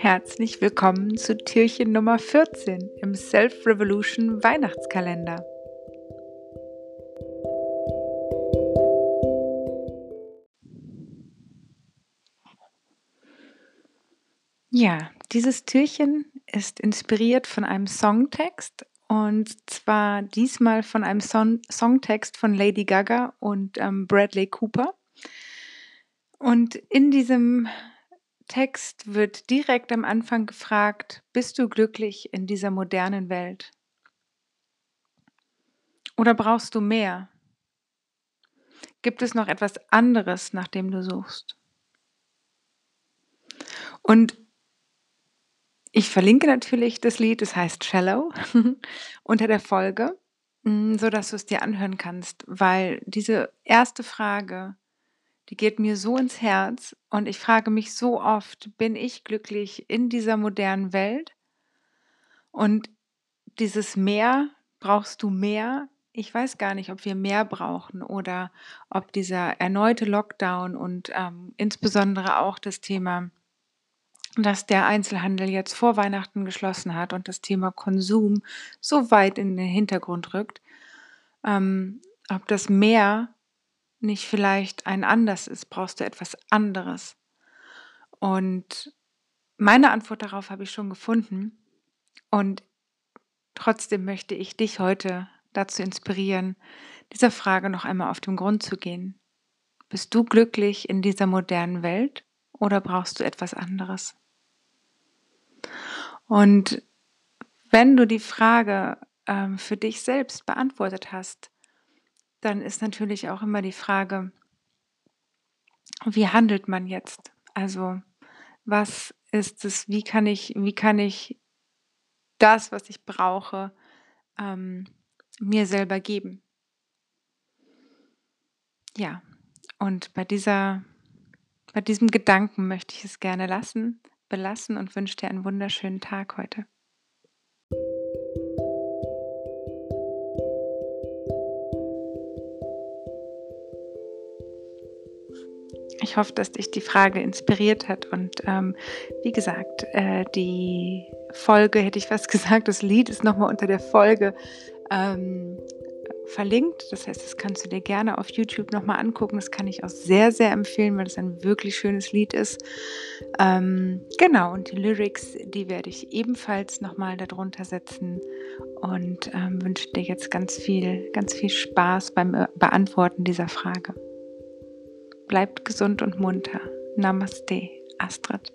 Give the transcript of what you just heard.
Herzlich willkommen zu Türchen Nummer 14 im Self Revolution Weihnachtskalender. Ja, dieses Türchen ist inspiriert von einem Songtext und zwar diesmal von einem Son Songtext von Lady Gaga und ähm, Bradley Cooper. Und in diesem Text wird direkt am Anfang gefragt, bist du glücklich in dieser modernen Welt? Oder brauchst du mehr? Gibt es noch etwas anderes, nach dem du suchst? Und ich verlinke natürlich das Lied, es heißt Shallow, unter der Folge, mm, so dass du es dir anhören kannst, weil diese erste Frage, die geht mir so ins Herz und ich frage mich so oft, bin ich glücklich in dieser modernen Welt? Und dieses Mehr, brauchst du mehr? Ich weiß gar nicht, ob wir mehr brauchen oder ob dieser erneute Lockdown und ähm, insbesondere auch das Thema dass der Einzelhandel jetzt vor Weihnachten geschlossen hat und das Thema Konsum so weit in den Hintergrund rückt, ähm, ob das mehr nicht vielleicht ein anders ist, brauchst du etwas anderes. Und meine Antwort darauf habe ich schon gefunden. Und trotzdem möchte ich dich heute dazu inspirieren, dieser Frage noch einmal auf den Grund zu gehen. Bist du glücklich in dieser modernen Welt oder brauchst du etwas anderes? Und wenn du die Frage ähm, für dich selbst beantwortet hast, dann ist natürlich auch immer die Frage, wie handelt man jetzt? Also was ist es, wie kann ich, wie kann ich das, was ich brauche, ähm, mir selber geben? Ja, und bei dieser, bei diesem Gedanken möchte ich es gerne lassen belassen und wünsche dir einen wunderschönen Tag heute. Ich hoffe, dass dich die Frage inspiriert hat und ähm, wie gesagt, äh, die Folge, hätte ich fast gesagt, das Lied ist nochmal unter der Folge ähm, verlinkt. Das heißt, das kannst du dir gerne auf YouTube nochmal angucken. Das kann ich auch sehr, sehr empfehlen, weil es ein wirklich schönes Lied ist. Ähm, genau, und die Lyrics, die werde ich ebenfalls nochmal darunter setzen und ähm, wünsche dir jetzt ganz viel, ganz viel Spaß beim äh, Beantworten dieser Frage. Bleibt gesund und munter. Namaste, Astrid.